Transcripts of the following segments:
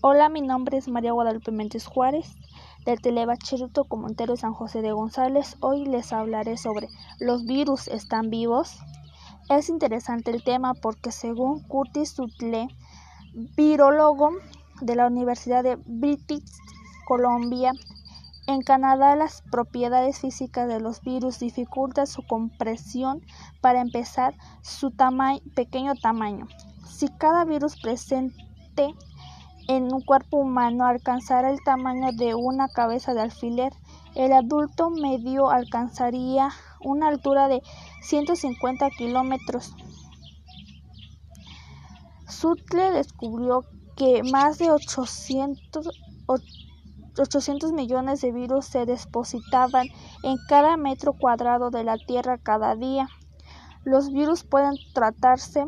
Hola, mi nombre es María Guadalupe Méndez Juárez, del Telebachillerato Comunitario San José de González. Hoy les hablaré sobre ¿los virus están vivos? Es interesante el tema porque según Curtis Sutle, virólogo de la Universidad de British Columbia, en Canadá las propiedades físicas de los virus dificultan su compresión para empezar su pequeño tamaño. Si cada virus presente en un cuerpo humano alcanzara el tamaño de una cabeza de alfiler, el adulto medio alcanzaría una altura de 150 kilómetros. Sutle descubrió que más de 800, 800 millones de virus se depositaban en cada metro cuadrado de la Tierra cada día. Los virus pueden tratarse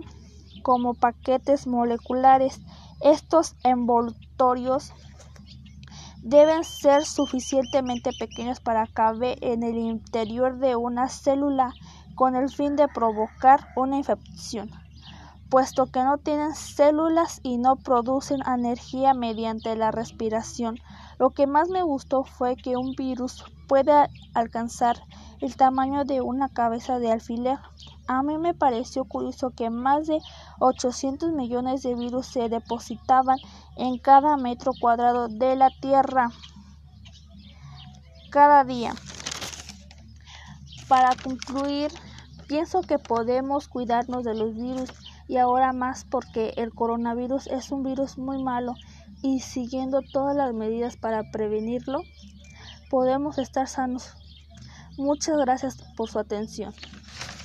como paquetes moleculares estos envoltorios deben ser suficientemente pequeños para caber en el interior de una célula con el fin de provocar una infección, puesto que no tienen células y no producen energía mediante la respiración. Lo que más me gustó fue que un virus puede alcanzar el tamaño de una cabeza de alfiler. A mí me pareció curioso que más de 800 millones de virus se depositaban en cada metro cuadrado de la Tierra cada día. Para concluir, pienso que podemos cuidarnos de los virus y ahora más porque el coronavirus es un virus muy malo y siguiendo todas las medidas para prevenirlo, podemos estar sanos. Muchas gracias por su atención.